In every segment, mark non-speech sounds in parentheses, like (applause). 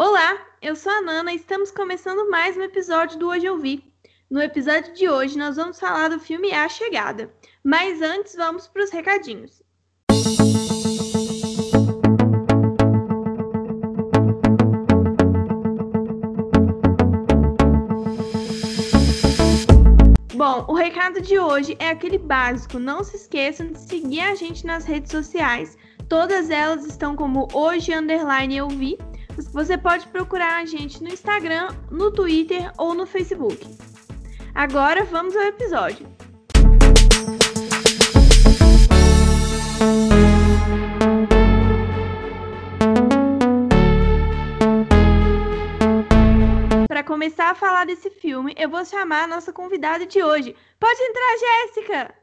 Olá, eu sou a Nana e estamos começando mais um episódio do Hoje Eu Vi. No episódio de hoje, nós vamos falar do filme A Chegada. Mas antes, vamos para os recadinhos. Bom, o recado de hoje é aquele básico. Não se esqueçam de seguir a gente nas redes sociais. Todas elas estão como hoje underline eu vi. Você pode procurar a gente no Instagram, no Twitter ou no Facebook. Agora vamos ao episódio. Para começar a falar desse filme, eu vou chamar a nossa convidada de hoje. Pode entrar, Jéssica!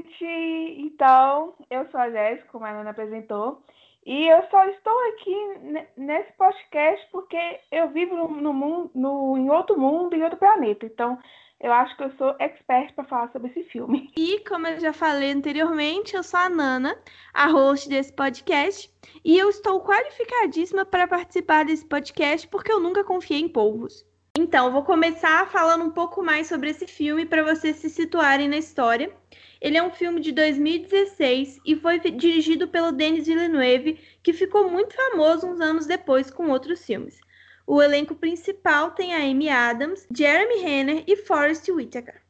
Gente! Então, eu sou a Jéssica, como a Ana apresentou, e eu só estou aqui nesse podcast porque eu vivo no, no mundo, no, em outro mundo, em outro planeta. Então, eu acho que eu sou expert para falar sobre esse filme. (laughs) E, como eu já falei anteriormente, eu sou a Nana, a host desse podcast, e eu estou qualificadíssima para participar desse podcast porque eu nunca confiei em polvos. Então, vou começar falando um pouco mais sobre esse filme para vocês se situarem na história. Ele é um filme de 2016 e foi dirigido pelo Denis Villeneuve, que ficou muito famoso uns anos depois com outros filmes. O elenco principal tem a Amy Adams, Jeremy Renner e Forrest Whitaker.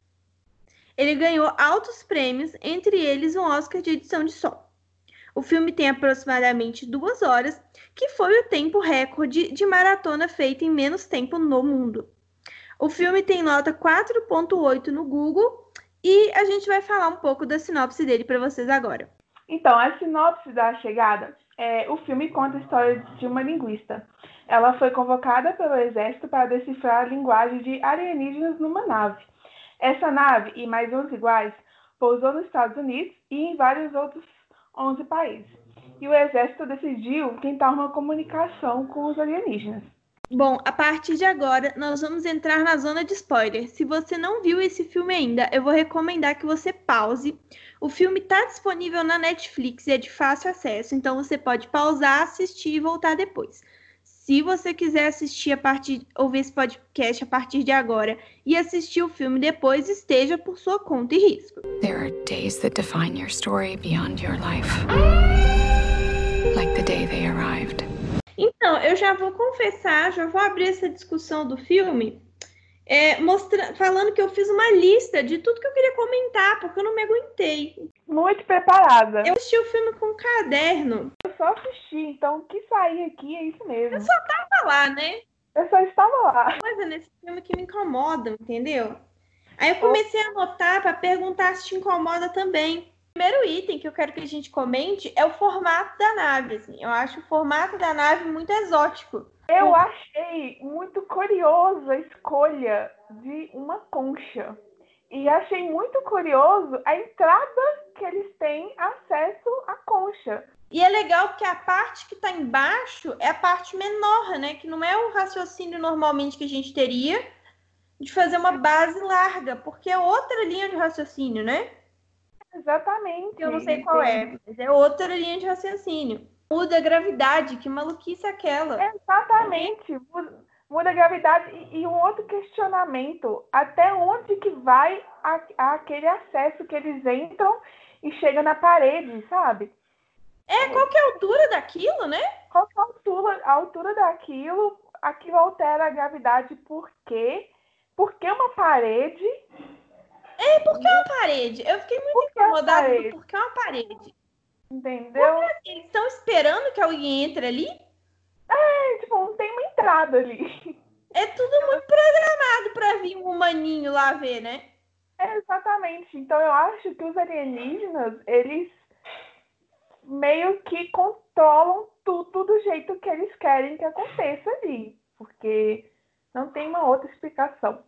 Ele ganhou altos prêmios, entre eles um Oscar de edição de som. O filme tem aproximadamente duas horas, que foi o tempo recorde de maratona feita em menos tempo no mundo. O filme tem nota 4.8 no Google e a gente vai falar um pouco da sinopse dele para vocês agora. Então, a sinopse da chegada é o filme conta a história de uma linguista. Ela foi convocada pelo exército para decifrar a linguagem de alienígenas numa nave. Essa nave e mais 11 iguais pousou nos Estados Unidos e em vários outros 11 países. E o exército decidiu tentar uma comunicação com os alienígenas. Bom, a partir de agora, nós vamos entrar na zona de spoiler. Se você não viu esse filme ainda, eu vou recomendar que você pause. O filme está disponível na Netflix e é de fácil acesso, então você pode pausar, assistir e voltar depois. Se você quiser assistir a partir, ouvir esse podcast a partir de agora e assistir o filme depois, esteja por sua conta e risco. There are days that define your story beyond your life. Like the day they arrived. Então, eu já vou confessar, já vou abrir essa discussão do filme, é, mostra, falando que eu fiz uma lista de tudo que eu queria comentar, porque eu não me aguentei. Muito preparada. Eu assisti o filme com um caderno. Eu só assisti, então o que sair aqui é isso mesmo. Eu só tava lá, né? Eu só estava lá. Coisa nesse filme que me incomoda, entendeu? Aí eu comecei a anotar para perguntar se te incomoda também. O primeiro item que eu quero que a gente comente é o formato da nave. Assim. Eu acho o formato da nave muito exótico. Eu achei muito curioso a escolha de uma concha. E achei muito curioso a entrada que eles têm acesso à concha. E é legal porque a parte que está embaixo é a parte menor, né? Que não é o raciocínio normalmente que a gente teria de fazer uma base larga, porque é outra linha de raciocínio, né? Exatamente. Eu não sei qual é, mas é outra linha de raciocínio. Muda a gravidade, que maluquice aquela? Exatamente. Muda a gravidade. E, e um outro questionamento: até onde que vai a, a aquele acesso que eles entram e chega na parede, sabe? É, qual que é a altura daquilo, né? Qual que é a altura, a altura daquilo? Aquilo altera a gravidade por quê? Por que uma parede? É, por que uma parede? Eu fiquei muito incomodada por que uma parede. Entendeu? Porque eles estão esperando que alguém entre ali? É, tipo, não tem uma entrada ali. É tudo muito programado para vir um humaninho lá ver, né? É, exatamente. Então eu acho que os alienígenas, eles meio que controlam tudo do jeito que eles querem que aconteça ali. Porque não tem uma outra explicação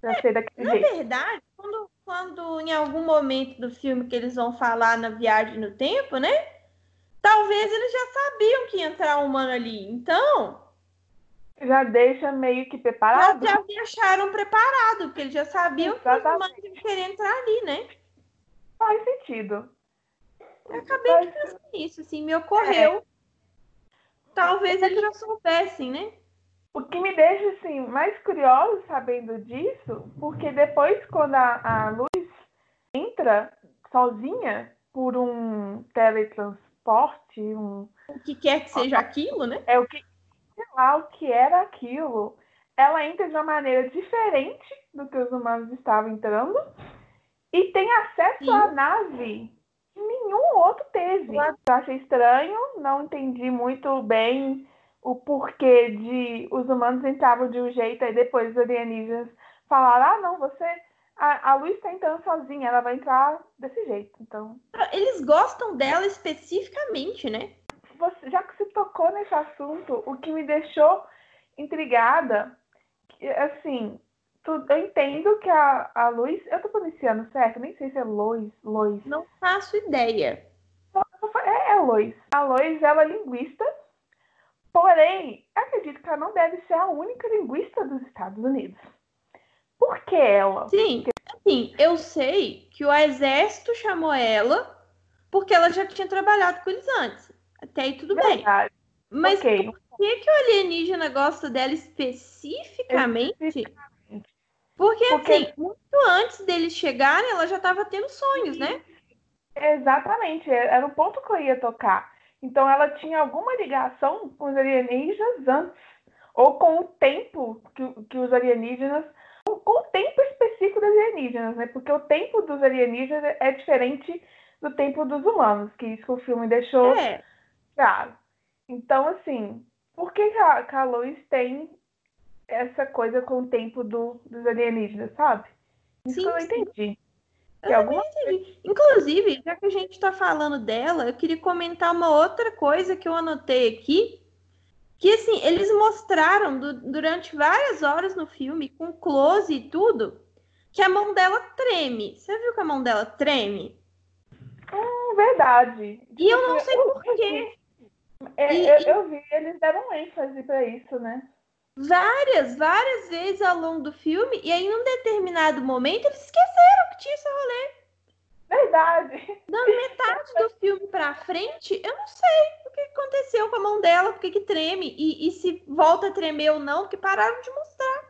pra é, ser daquele na jeito. Na verdade, quando, quando em algum momento do filme que eles vão falar na viagem no tempo, né? Talvez eles já sabiam que ia entrar um humano ali. Então. Já deixa meio que preparado? Já, já deixaram preparado, porque eles já sabiam Exatamente. que os humanos iam querer entrar ali, né? Faz sentido. Eu acabei Mas... de pensar nisso, assim, me ocorreu. É. Talvez eles já soubessem, né? O que me deixa assim mais curioso sabendo disso, porque depois quando a, a Luz entra sozinha por um teletransporte, um o que quer que seja aquilo, né? É o que sei lá o que era aquilo. Ela entra de uma maneira diferente do que os humanos estavam entrando e tem acesso Sim. à nave que nenhum outro teve. Eu achei estranho, não entendi muito bem o porquê de os humanos entravam de um jeito e depois os alienígenas falaram: ah, não, você. A, a Luz está entrando sozinha, ela vai entrar desse jeito. Então. Eles gostam dela especificamente, né? Você, já que você tocou nesse assunto, o que me deixou intrigada, assim, tu, eu entendo que a, a Luz. Eu tô pronunciando certo? Nem sei se é Lois. Lois. Não faço ideia. É, é Lois. A Lois, ela é linguista Porém, acredito que ela não deve ser a única linguista dos Estados Unidos. Por que ela? Sim, assim, eu sei que o exército chamou ela porque ela já tinha trabalhado com eles antes. Até aí tudo Verdade. bem. Mas okay. por que, que o alienígena gosta dela especificamente? especificamente. Porque, porque, assim, muito antes deles chegarem, ela já estava tendo sonhos, né? Exatamente, era o ponto que eu ia tocar. Então ela tinha alguma ligação com os alienígenas antes, ou com o tempo que, que os alienígenas. Com o tempo específico dos alienígenas, né? Porque o tempo dos alienígenas é diferente do tempo dos humanos, que isso que o filme deixou é. claro. Então, assim, por que a, a Lois tem essa coisa com o tempo do, dos alienígenas, sabe? Isso sim, eu não entendi. Eu alguma... Inclusive, já que a gente está falando dela, eu queria comentar uma outra coisa que eu anotei aqui. Que assim, eles mostraram do, durante várias horas no filme, com close e tudo, que a mão dela treme. Você viu que a mão dela treme? Hum, verdade. E eu não sei porquê. (laughs) É, e, eu, eu vi, eles deram ênfase para isso, né? Várias, várias vezes ao longo do filme, e aí, em um determinado momento, eles esqueceram que tinha esse rolê. Verdade. Da metade do filme pra frente, eu não sei o que aconteceu com a mão dela, por que treme, e, e se volta a tremer ou não, porque pararam de mostrar.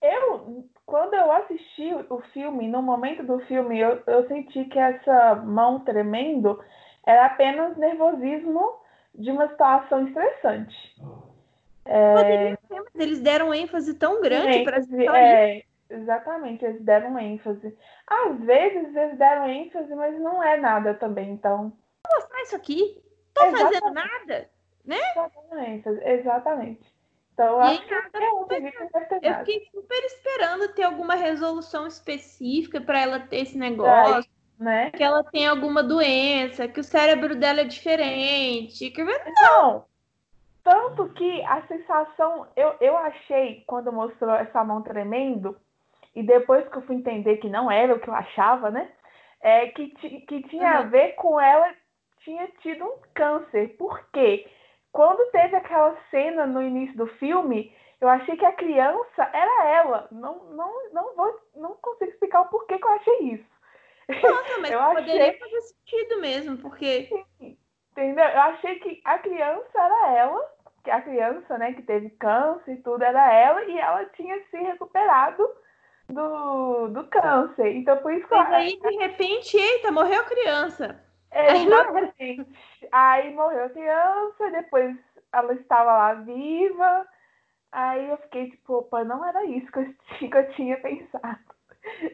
Eu, quando eu assisti o filme, no momento do filme, eu, eu senti que essa mão tremendo era apenas nervosismo de uma situação estressante. É... Eles deram ênfase tão grande para é, Exatamente, eles deram ênfase. Às vezes eles deram ênfase, mas não é nada também, então. Vou mostrar isso aqui. Tô exatamente. fazendo nada, né? Exatamente, exatamente. Então, eu acho que eu fiquei super esperando ter alguma resolução específica para ela ter esse negócio. É, né? Que ela tem alguma doença, que o cérebro dela é diferente. Que... Não, tanto que a sensação, eu, eu achei, quando mostrou essa mão tremendo, e depois que eu fui entender que não era o que eu achava, né? É que, que tinha uhum. a ver com ela tinha tido um câncer. Por quê? Quando teve aquela cena no início do filme, eu achei que a criança era ela. Não, não, não vou, não consigo explicar o porquê que eu achei isso. Nossa, (laughs) mas eu poderia achei... fazer sentido mesmo, porque. Sim, entendeu? Eu achei que a criança era ela a criança, né, que teve câncer e tudo, era ela, e ela tinha se recuperado do, do câncer. Então, por isso que Mas aí, de repente, eita, morreu a criança. Exatamente. Aí morreu a criança, depois ela estava lá viva. Aí eu fiquei tipo, opa, não era isso que eu, (laughs) que eu tinha pensado.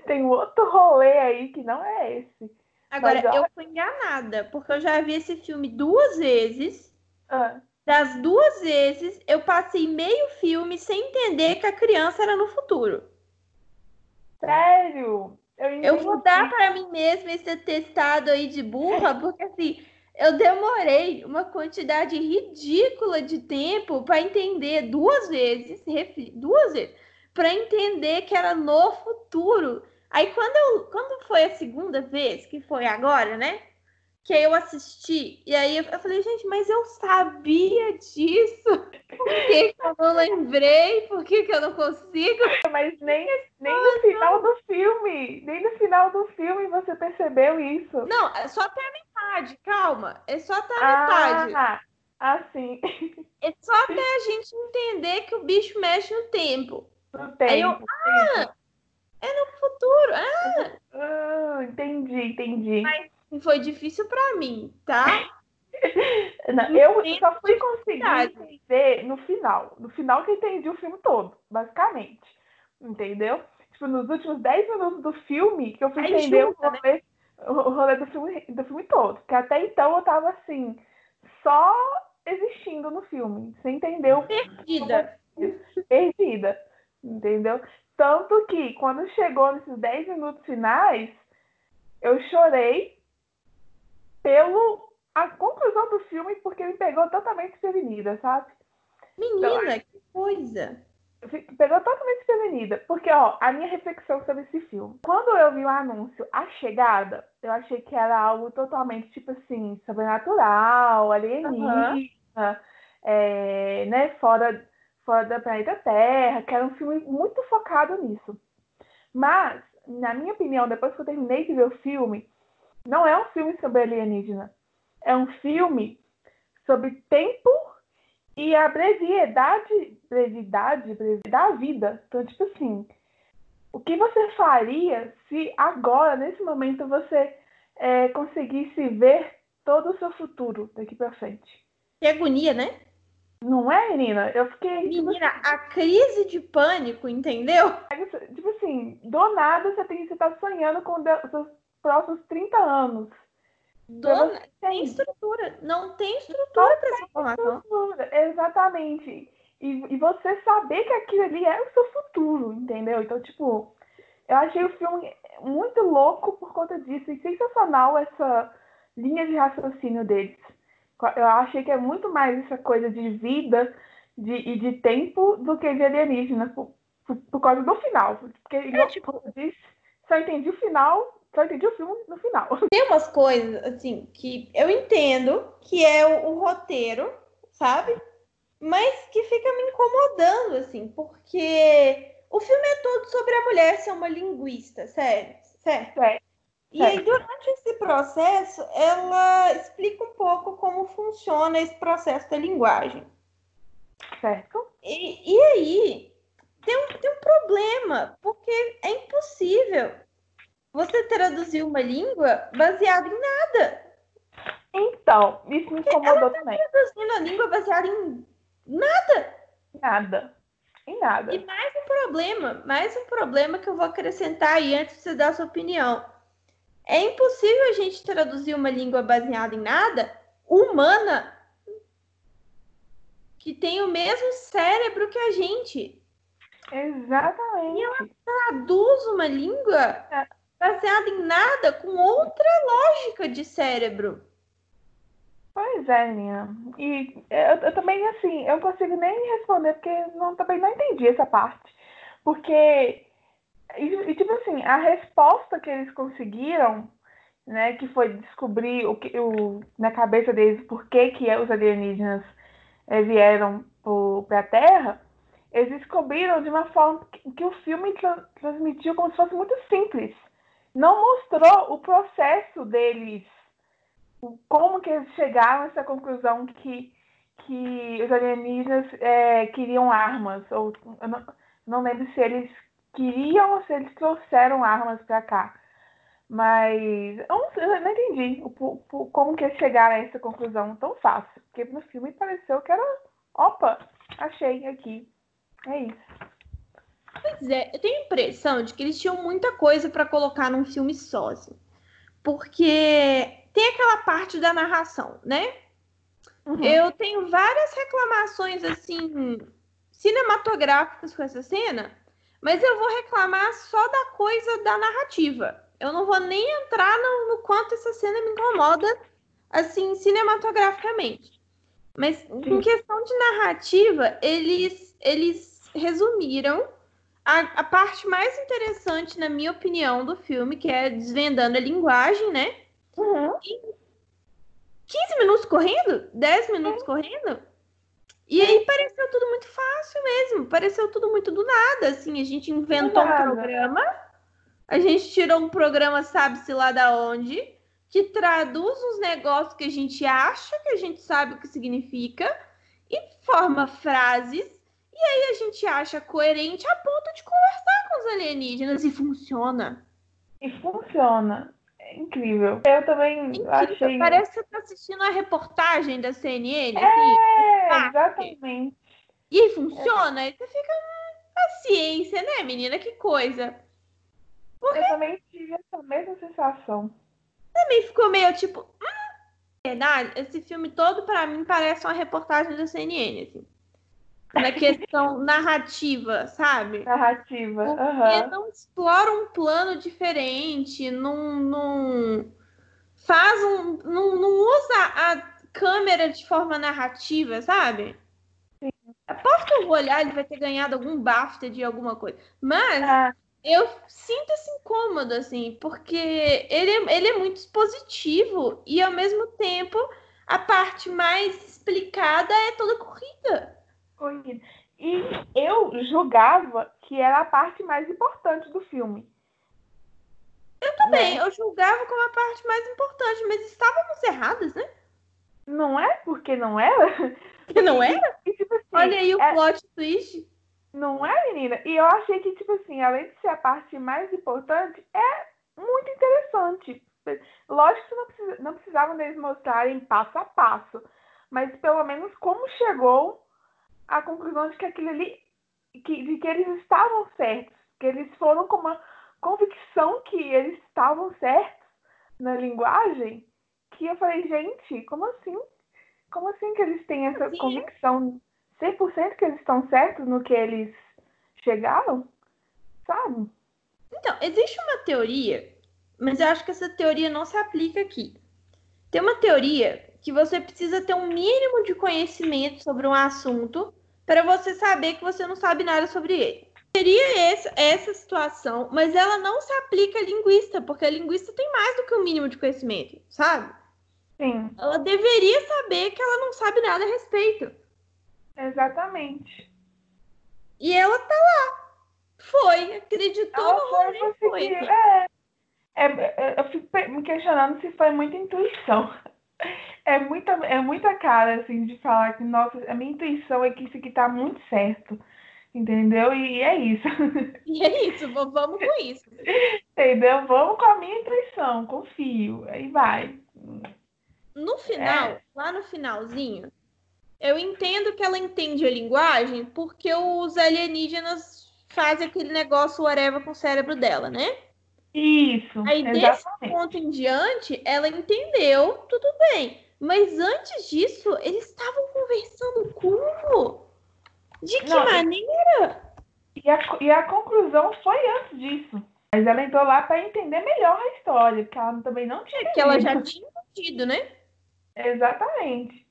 Tem um outro rolê aí que não é esse. Agora, Mas, eu fui enganada, porque eu já vi esse filme duas vezes. Ah. Das duas vezes, eu passei meio filme sem entender que a criança era no futuro. Sério? Eu, eu vou dar para mim mesma esse atestado aí de burra, porque assim, eu demorei uma quantidade ridícula de tempo para entender duas vezes, duas vezes, para entender que era no futuro. Aí quando eu, quando foi a segunda vez, que foi agora, né? Que eu assisti. E aí eu falei, gente, mas eu sabia disso. Por que, que eu não lembrei? Por que, que eu não consigo? Mas nem, nem no final do filme. Nem no final do filme você percebeu isso. Não, é só até a metade, calma. É só até a metade. Ah, assim. É só (laughs) até a gente entender que o bicho mexe no tempo. No tempo. Aí eu, ah, é no futuro. Ah, Ah, entendi, entendi. Mas foi difícil pra mim, tá? (laughs) Não, eu só fui conseguir entender no final. No final que eu entendi o filme todo, basicamente. Entendeu? Tipo, nos últimos 10 minutos do filme que eu fui Aí entender junta, o rolê, o rolê do, filme, do filme todo. Porque até então eu tava assim, só existindo no filme, sem entender o Perdida. (laughs) perdida. Entendeu? Tanto que quando chegou nesses 10 minutos finais, eu chorei pelo a conclusão do filme porque me pegou totalmente desprevenida, sabe? Menina, que coisa. Pegou totalmente desprevenida. Porque, ó, a minha reflexão sobre esse filme. Quando eu vi o anúncio A Chegada, eu achei que era algo totalmente, tipo assim, sobrenatural, alienígena, é, né, fora, fora da planeta Terra, que era um filme muito focado nisso. Mas, na minha opinião, depois que eu terminei de ver o filme, não é um filme sobre alienígena. É um filme sobre tempo e a brevidade, brevidade, brevidade da vida. Então, tipo assim, o que você faria se agora, nesse momento, você é, conseguisse ver todo o seu futuro daqui pra frente? Que agonia, né? Não é, menina? Eu fiquei. tipo Menina, a crise de pânico, entendeu? Tipo assim, do nada você, tem, você tá sonhando com os seus próximos 30 anos. Dona, tem estrutura. Não tem estrutura para essa informação. Futuro, Exatamente. E, e você saber que aquilo ali é o seu futuro, entendeu? Então, tipo, eu achei o filme muito louco por conta disso. E sensacional essa linha de raciocínio deles. Eu achei que é muito mais essa coisa de vida de, e de tempo do que de alienígena, por, por, por causa do final. Porque, igual tipo- eu disse, só entendi o final, só entendi o filme no final. (laughs) Tem umas coisas, assim, que eu entendo que é o, o roteiro, sabe? Mas que fica me incomodando, assim, porque o filme é todo sobre a mulher ser uma linguista, sério, certo? É, E aí, durante esse processo, ela explica um pouco como funciona esse processo da linguagem. certo? E, e aí, tem um, tem um problema, porque é impossível você traduzir uma língua baseada em nada. Então, isso me incomodou também. Traduzindo a língua baseada em Nada. Em nada. E mais um problema, mais um problema que eu vou acrescentar aí antes de você dar a sua opinião. É impossível a gente traduzir uma língua baseada em nada humana que tem o mesmo cérebro que a gente. Exatamente. Traduz uma língua baseada em nada com outra lógica de cérebro. Pois é, menina. E eu, eu também, assim, eu não consigo nem responder, porque não, também não entendi essa parte. Porque, e, e, tipo assim, a resposta que eles conseguiram, né, que foi descobrir o que, o, na cabeça deles por que, que os alienígenas eh, vieram para a Terra, eles descobriram de uma forma que, que o filme tra- transmitiu como se fosse muito simples. Não mostrou o processo deles como que eles chegaram a essa conclusão que, que os alienígenas é, queriam armas, ou não, não lembro se eles queriam ou se eles trouxeram armas para cá. Mas eu não, eu não entendi o, po- como que eles chegaram a essa conclusão tão fácil. Porque no filme pareceu que era. Opa, achei aqui. É isso. Pois é, eu tenho a impressão de que eles tinham muita coisa para colocar num filme sócio. Porque tem aquela parte da narração, né? Uhum. Eu tenho várias reclamações assim cinematográficas com essa cena, mas eu vou reclamar só da coisa da narrativa. Eu não vou nem entrar no, no quanto essa cena me incomoda assim cinematograficamente. Mas em questão de narrativa, eles eles resumiram a, a parte mais interessante, na minha opinião, do filme, que é desvendando a linguagem, né? Uhum. 15 minutos correndo? 10 minutos correndo? E aí pareceu tudo muito fácil mesmo. Pareceu tudo muito do nada. Assim, a gente inventou um programa. A gente tirou um programa, sabe-se lá da onde. que traduz uns negócios que a gente acha que a gente sabe o que significa e forma frases e aí a gente acha coerente a ponto de conversar com os alienígenas e funciona. E funciona. É incrível. Eu também incrível. achei. Parece que você tá assistindo a reportagem da CNN. É, assim, exatamente. E funciona. É. Aí você fica. Hum, paciência, né, menina? Que coisa. Porque... Eu também tive essa mesma sensação. Também ficou meio tipo. Hum, verdade, esse filme todo, para mim, parece uma reportagem da CNN, assim na questão narrativa, sabe? Narrativa. Porque uhum. não explora um plano diferente, não, não faz um. Não, não usa a câmera de forma narrativa, sabe? Sim. Aposto que eu vou olhar, ele vai ter ganhado algum BAFTA de alguma coisa. Mas ah. eu sinto esse incômodo, assim, porque ele, é, ele é muito expositivo e ao mesmo tempo a parte mais explicada é toda corrida corrida. E eu julgava que era a parte mais importante do filme. Eu também, né? eu julgava como a parte mais importante, mas estávamos erradas, né? Não é porque não era? Porque não era? E, tipo assim, Olha aí o é... plot twist. Não é, menina? E eu achei que, tipo assim, além de ser a parte mais importante, é muito interessante. Lógico que não, precisa, não precisavam deles mostrarem passo a passo, mas pelo menos como chegou a conclusão de que aquilo ali, que, de que eles estavam certos, que eles foram com uma convicção que eles estavam certos na linguagem, que eu falei, gente, como assim? Como assim que eles têm essa Sim. convicção 100% que eles estão certos no que eles chegaram? Sabe? Então, existe uma teoria, mas eu acho que essa teoria não se aplica aqui. Tem uma teoria que você precisa ter um mínimo de conhecimento sobre um assunto para você saber que você não sabe nada sobre ele. Seria essa, essa situação, mas ela não se aplica a linguista, porque a linguista tem mais do que um mínimo de conhecimento, sabe? Sim. Ela deveria saber que ela não sabe nada a respeito. Exatamente. E ela tá lá. Foi, acreditou ela no rolê, foi. É, é, é, eu fico me questionando se foi muita intuição. É muita, é muita cara, assim, de falar que, nossa, a minha intuição é que isso aqui tá muito certo. Entendeu? E é isso. (laughs) E é isso, vamos com isso. Entendeu? Vamos com a minha intuição, confio. Aí vai. No final, é. lá no finalzinho, eu entendo que ela entende a linguagem porque os alienígenas fazem aquele negócio whatever com o cérebro dela, né? Isso. Aí exatamente. desse ponto em diante, ela entendeu, tudo bem. Mas antes disso, eles estavam conversando como? De que Não, maneira? E a, e a conclusão foi antes disso. Mas ela entrou lá para entender melhor a história, porque ela também não tinha. É que ela já tinha entendido, né? Exatamente.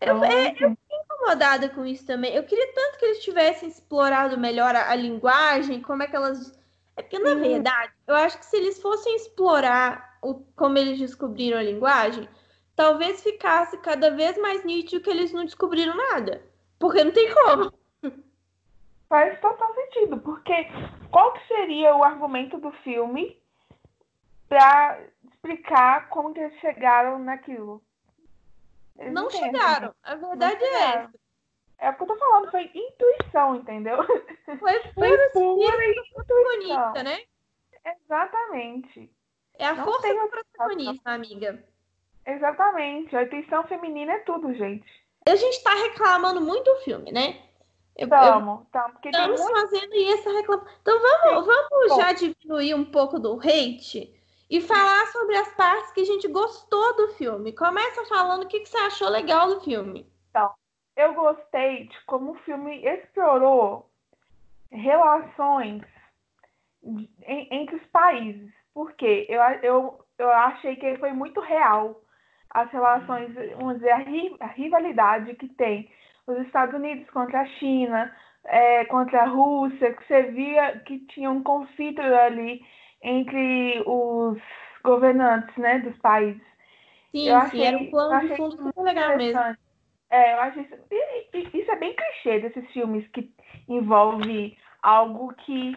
Eu, então, é, eu fiquei incomodada com isso também. Eu queria tanto que eles tivessem explorado melhor a, a linguagem, como é que elas. É porque, na uhum. verdade, eu acho que se eles fossem explorar o, como eles descobriram a linguagem, talvez ficasse cada vez mais nítido que eles não descobriram nada. Porque não tem como. Faz total sentido, porque qual que seria o argumento do filme para explicar como que eles chegaram naquilo? Eles não, chegaram. A verdade é essa. É o que eu tô falando, foi intuição, entendeu? Foi, (laughs) foi pura intuição. né? Exatamente. É a não força do protagonista, amiga. Exatamente. A atenção feminina é tudo, gente. A gente tá reclamando muito do filme, né? Estamos, estamos muito... fazendo essa reclamação. Então vamos, vamos já diminuir um pouco do hate e falar sobre as partes que a gente gostou do filme. Começa falando o que, que você achou legal do filme. Então, eu gostei de como o filme explorou relações entre os países. Porque eu, eu, eu achei que ele foi muito real as relações, vamos dizer, a, rivalidade que tem os Estados Unidos contra a China, é, contra a Rússia, que você via que tinha um conflito ali entre os governantes né, dos países. Sim, eu achei, sim, era um plano de fundo muito legal mesmo. É, eu acho isso, isso é bem clichê desses filmes que envolve algo que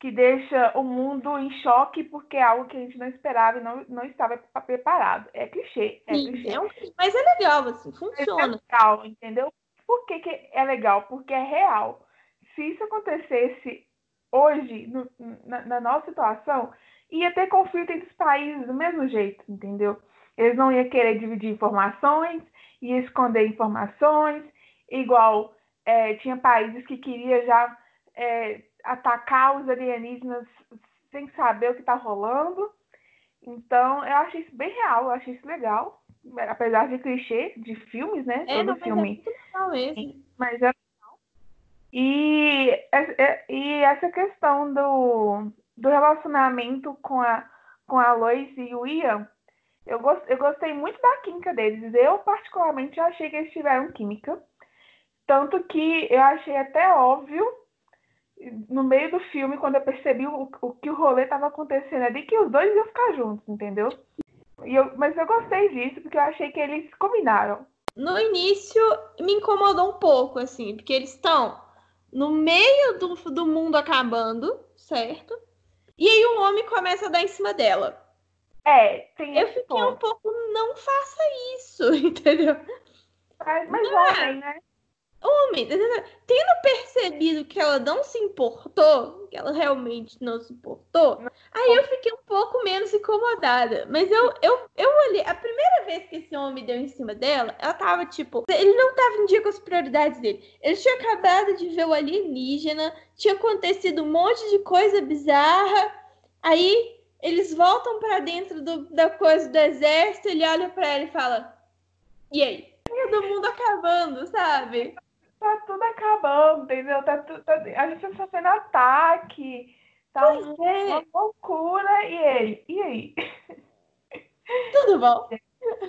que deixa o mundo em choque porque é algo que a gente não esperava e não, não estava preparado. É clichê, é Sim, clichê. é um- Mas é legal, assim, Mas funciona. É legal, entendeu? Por que, que é legal? Porque é real. Se isso acontecesse hoje, no- na, na nossa situação, ia ter conflito entre os países do mesmo jeito, entendeu? Eles não iam querer dividir informações, ia esconder informações, igual é, tinha países que queriam já é, atacar os alienígenas sem saber o que está rolando. Então, eu achei isso bem real, eu achei isso legal. Apesar de clichê de filmes, né? É, Todo não, mas é filme muito legal mesmo. mas é legal. E, é- é- e essa questão do, do relacionamento com a, com a Lois e o Ian, eu, gos- eu gostei muito da química deles. Eu, particularmente, achei que eles tiveram química. Tanto que eu achei até óbvio, no meio do filme, quando eu percebi o, o que o rolê estava acontecendo ali, que os dois iam ficar juntos, entendeu? E eu, mas eu gostei disso, porque eu achei que eles combinaram. No início me incomodou um pouco, assim, porque eles estão no meio do, do mundo acabando, certo? E aí o homem começa a dar em cima dela. É, tem Eu fiquei ponto. um pouco, não faça isso, (laughs) entendeu? Mas, mas Não é. homem, né? Homem, tendo percebido que ela não se importou, que ela realmente não se importou, aí eu fiquei um pouco menos incomodada. Mas eu, eu, eu olhei, a primeira vez que esse homem deu em cima dela, ela tava tipo, ele não tava em dia com as prioridades dele. Ele tinha acabado de ver o alienígena, tinha acontecido um monte de coisa bizarra, aí eles voltam pra dentro do- da coisa do exército, ele olha pra ela e fala: E aí? Todo mundo acabando, sabe? Tá tudo acabando, entendeu? Tá, tu- tá- a gente tá sofrendo ataque. Tá um- é. uma loucura. E ele? E aí? (laughs) Tudo bom?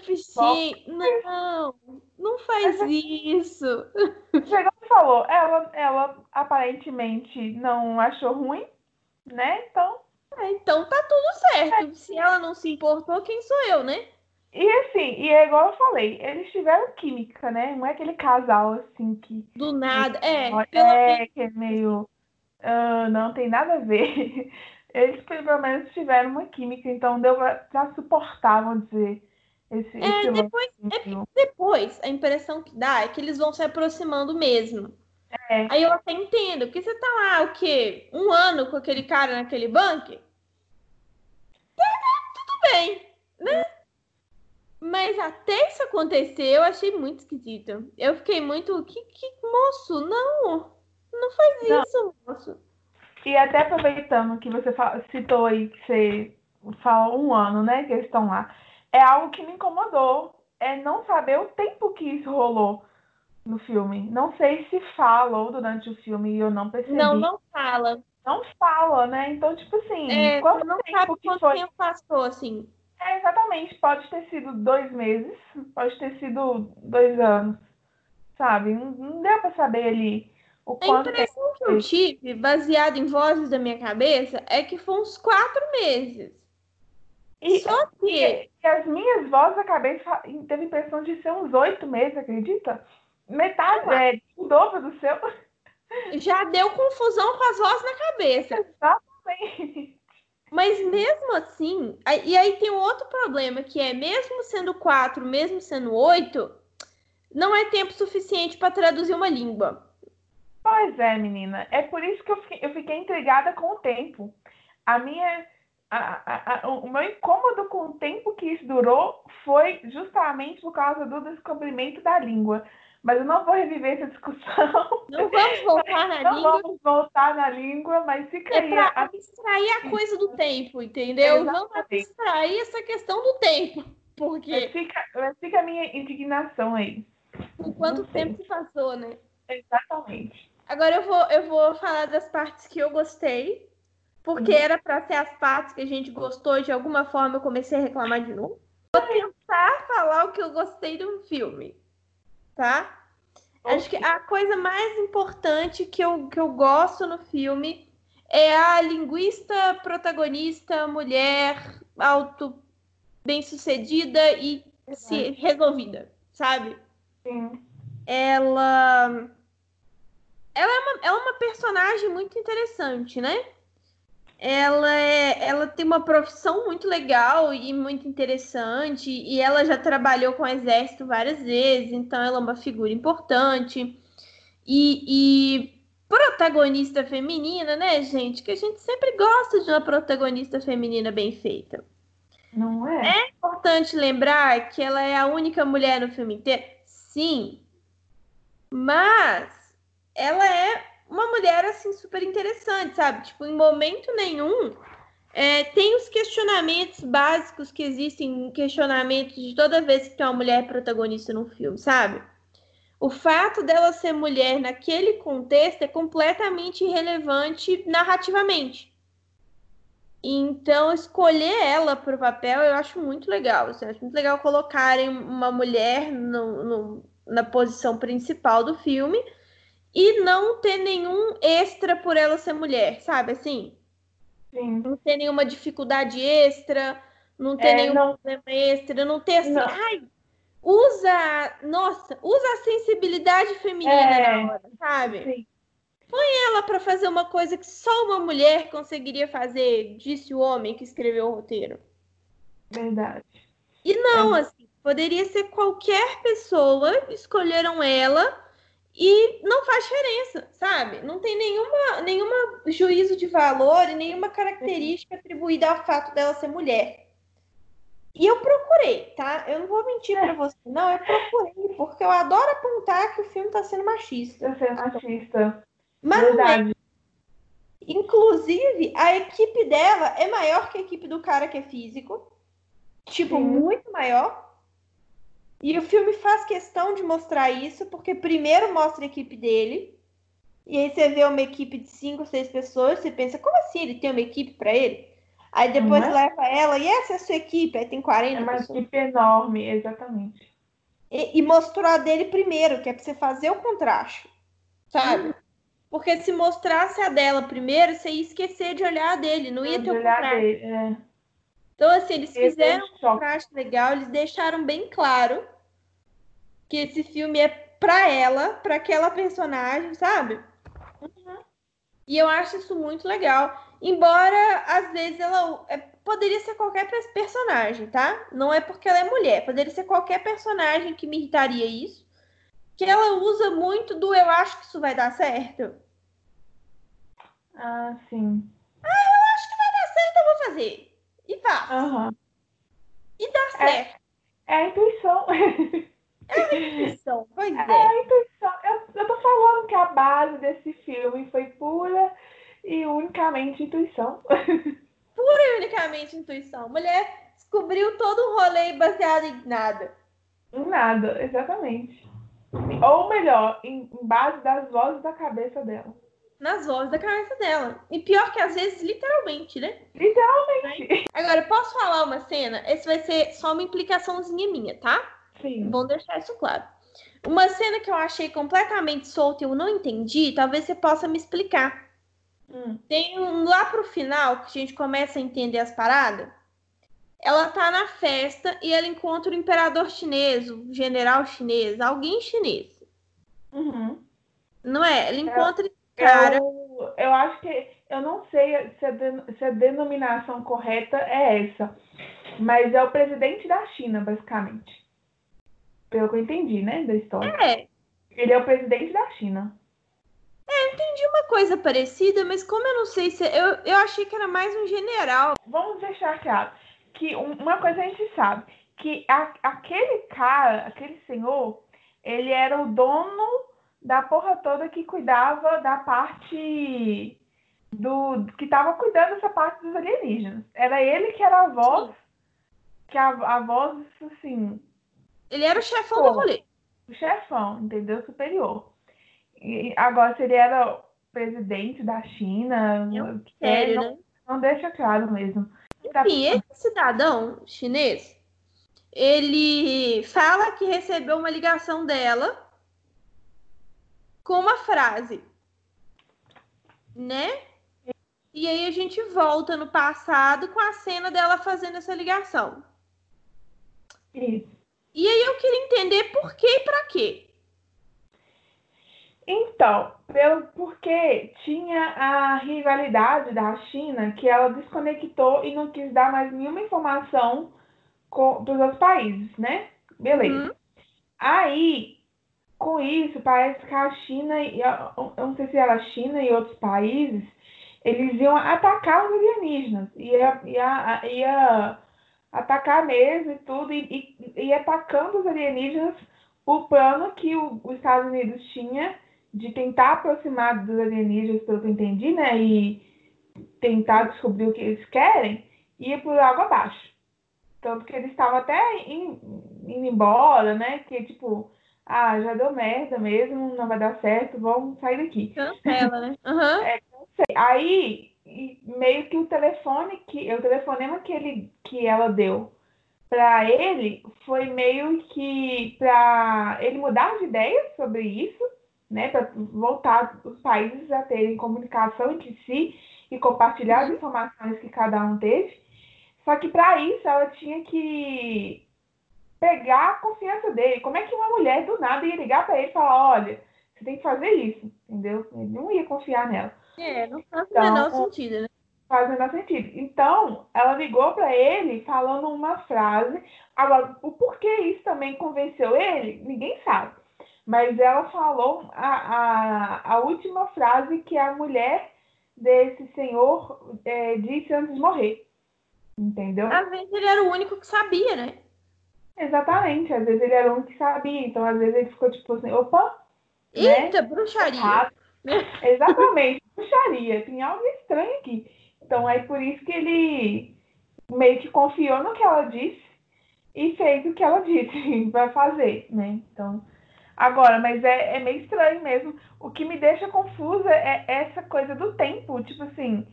Fichinho, não, não faz isso. (laughs) Chegou e falou. Ela, ela aparentemente não achou ruim, né? Então. Ah, então tá tudo certo. Se ela não se importou, quem sou eu, né? E assim, e é igual eu falei, eles tiveram química, né? Não é aquele casal assim que. Do nada. É, é, que é meio. ah, não tem nada a ver. (laughs) Eles pelo menos tiveram uma química, então deu pra, pra suportar, vamos dizer, esse, É, esse depois, entendeu? depois, a impressão que dá é que eles vão se aproximando mesmo. É. Aí eu até entendo, porque você tá lá, o quê? Um ano com aquele cara naquele bunker? Tá, tudo bem, né? Mas até isso acontecer, eu achei muito esquisito. Eu fiquei muito. Que, que moço, não! Não faz Não. isso, moço. E até aproveitando que você citou aí que você falou um ano, né, que eles estão lá, é algo que me incomodou, é não saber o tempo que isso rolou no filme. Não sei se falou durante o filme e eu não percebi. Não, não fala. Não fala, né? Então, tipo assim, É, quanto não tempo sabe quanto foi? tempo passou, assim. É, exatamente. Pode ter sido dois meses, pode ter sido dois anos, sabe? Não, não deu pra saber ali o A quanto tempo. impressão que eu tive, baseada em vozes da minha cabeça, é que foi uns quatro meses. E, Só que e, e as minhas vozes da cabeça teve a impressão de ser uns oito meses, acredita? Metade, é, o dobro do seu. já deu confusão com as vozes na cabeça. Exatamente. Mas mesmo assim, e aí tem um outro problema, que é mesmo sendo quatro, mesmo sendo oito, não é tempo suficiente para traduzir uma língua. Pois é, menina. É por isso que eu fiquei, eu fiquei intrigada com o tempo. A minha. a- a- a- o meu incômodo com o tempo que isso durou foi justamente por causa do descobrimento da língua. Mas eu não vou reviver essa discussão. (laughs) Não vamos voltar na (laughs) Não língua vamos voltar na língua, mas fica é aí. para a- abstrair a coisa do tempo, entendeu? Vamos Exatamente. abstrair essa questão do tempo. (laughs) Porque mas fica, mas fica a minha indignação aí. por quanto não tempo se passou, né? Exatamente. Agora eu vou, eu vou falar das partes que eu gostei, porque Uhum. era para ser as partes que a gente gostou de alguma forma eu comecei a reclamar de novo. Vou tentar falar o que eu gostei do filme, tá? Acho que a coisa mais importante que eu, que eu gosto no filme é a linguista protagonista, mulher, auto, bem-sucedida e se resolvida, sabe? Sim. ela ela é uma, ela é uma personagem muito interessante, né? Ela, é, ela tem uma profissão muito legal e muito interessante, e ela já trabalhou com o exército várias vezes, então ela é uma figura importante. E, e protagonista feminina, né, gente? Que a gente sempre gosta de uma protagonista feminina bem feita. Não é? É importante lembrar que ela é a única mulher no filme inteiro? Sim. Mas ela é uma mulher assim super interessante, sabe? Tipo, em momento nenhum é, tem os questionamentos básicos que existem, questionamentos de toda vez que tem uma mulher protagonista num filme, sabe? O fato dela ser mulher naquele contexto é completamente irrelevante narrativamente. Então, escolher ela para o papel eu acho muito legal. Assim, eu acho muito legal colocarem uma mulher no, no, na posição principal do filme e não ter nenhum extra por ela ser mulher, sabe? Assim, Sim. não ter nenhuma dificuldade extra, não ter É, nenhum não- problema extra, não ter assim, Não. ai, usa, nossa, usa a sensibilidade feminina É. na hora, sabe? Sim. Ela para fazer uma coisa que só uma mulher conseguiria fazer, disse o homem que escreveu o roteiro. Verdade. E não, É. assim, poderia ser qualquer pessoa, escolheram ela e não faz diferença, sabe? Não tem nenhuma, nenhuma juízo de valor e nenhuma característica atribuída ao fato dela ser mulher. E eu procurei, tá? Eu não vou mentir pra você, não, eu procurei, porque eu adoro apontar que o filme tá sendo machista. Eu ser machista. Mas não é. Verdade. Inclusive, a equipe dela é maior que a equipe do cara que é físico. Tipo, Sim. muito maior. E o filme faz questão de mostrar isso, porque primeiro mostra a equipe dele. E aí você vê uma equipe de cinco, seis pessoas, você pensa, como assim ele tem uma equipe pra ele? Aí depois Não leva ela, e essa é a sua equipe? Aí tem 40 É uma pessoas. equipe enorme, exatamente. E, e mostrou a dele primeiro, que é pra você fazer o contraste, sabe? Porque se mostrasse a dela primeiro, você ia esquecer de olhar a dele, não ia De ter o olhar contraste. dele, é. Então, assim, eles ter fizeram um contraste legal, eles deixaram bem claro que esse filme é pra ela, pra aquela personagem, sabe? E eu acho isso muito legal. Embora, às vezes, ela é, poderia ser qualquer pe- personagem, tá? Não é porque ela é mulher, poderia ser qualquer personagem que me irritaria isso. Que ela usa muito do eu acho que isso vai dar certo. Ah, sim. Acho que vai dar certo, eu vou fazer. E faz. Aham. E dá É. certo. É a intuição. Então, pois É é. a intuição. Eu, eu tô falando que a base desse filme foi pura e unicamente intuição. (laughs) unicamente intuição. Mulher descobriu todo um rolê baseado em nada. Em Nada, exatamente. Ou melhor, em, em base das vozes da cabeça dela. Nas vozes da cabeça dela. E pior que às vezes, literalmente, né? Literalmente. Agora, posso falar uma cena? Esse vai ser só uma implicaçãozinha minha, tá? Sim. Vou deixar isso claro. Uma cena que eu achei completamente solta e eu não entendi, talvez você possa me explicar. Hum. Tem um lá pro final que a gente começa a entender as paradas. Ela tá na festa e ela encontra o imperador chinês, o general chinês, alguém chinês. Uhum. Não é? Ela encontra esse cara. Eu, eu acho que. Eu não sei se a, se a denominação correta é essa. Mas é o presidente da China, basicamente. Pelo que eu entendi, né? Da história. É, Ele é o presidente da China. entendi uma coisa parecida, mas como eu não sei se. Eu, eu achei que era mais um general. Vamos deixar claro que um- uma coisa a gente sabe, que a- aquele cara, aquele senhor, ele era o dono da porra toda que cuidava da parte do que estava cuidando dessa parte dos alienígenas. Era ele que era a voz, que a, a voz, assim, Ele era o chefão Pô. do rolê. o chefão, entendeu? Superior. E agora, se ele era presidente da China, É um é, Sério, não, né? não deixa claro mesmo. Tá- Enfim, esse cidadão chinês, ele fala que recebeu uma ligação dela com uma frase, né? E aí a gente volta no passado com a cena dela fazendo essa ligação. Isso. E aí eu queria entender por que e pra quê. Então, pelo, porque tinha a rivalidade da China que ela desconectou e não quis dar mais nenhuma informação para os outros países, né? Beleza. Uhum. Aí, com isso, parece que a China, eu não sei se era a China e outros países, eles iam atacar os alienígenas. Ia, ia, ia atacar mesmo e tudo, e, e, e atacando os alienígenas o plano que o, os Estados Unidos tinha de tentar aproximar dos alienígenas, pelo que eu entendi, né? E tentar descobrir o que eles querem, ia por água abaixo. Tanto que eles estavam até indo, indo embora, né? Que tipo, ah, já deu merda mesmo, não vai dar certo, vamos sair daqui. Cancela, né? Uhum. (laughs) É, Aí, meio que o telefone, que o telefonema que, ele, que ela deu para ele foi meio que para ele mudar de ideia sobre isso né, para voltar os países a terem comunicação entre si e compartilhar as informações que cada um teve. Só que para isso ela tinha que pegar a confiança dele. Como é que uma mulher do nada ia ligar para ele e falar: olha, você tem que fazer isso, entendeu? Ele não ia confiar nela. É, não faz então, o menor sentido, né? Faz o menor sentido. Então, ela ligou para ele falando uma frase. Agora, o porquê isso também convenceu ele, ninguém sabe mas ela falou a, a, a última frase que a mulher desse senhor é, disse antes de morrer. Entendeu? Às vezes ele era o único que sabia, né? Exatamente, às vezes ele era único que sabia, então às vezes ele ficou tipo assim, opa! Eita, né? bruxaria! Exatamente, (laughs) bruxaria, tem algo estranho aqui. Então é por isso que ele meio que confiou no que ela disse e fez o que ela disse (laughs) para fazer, né? Então, Agora, mas é, é meio estranho mesmo. O que me deixa confusa é essa coisa do tempo. Tipo assim,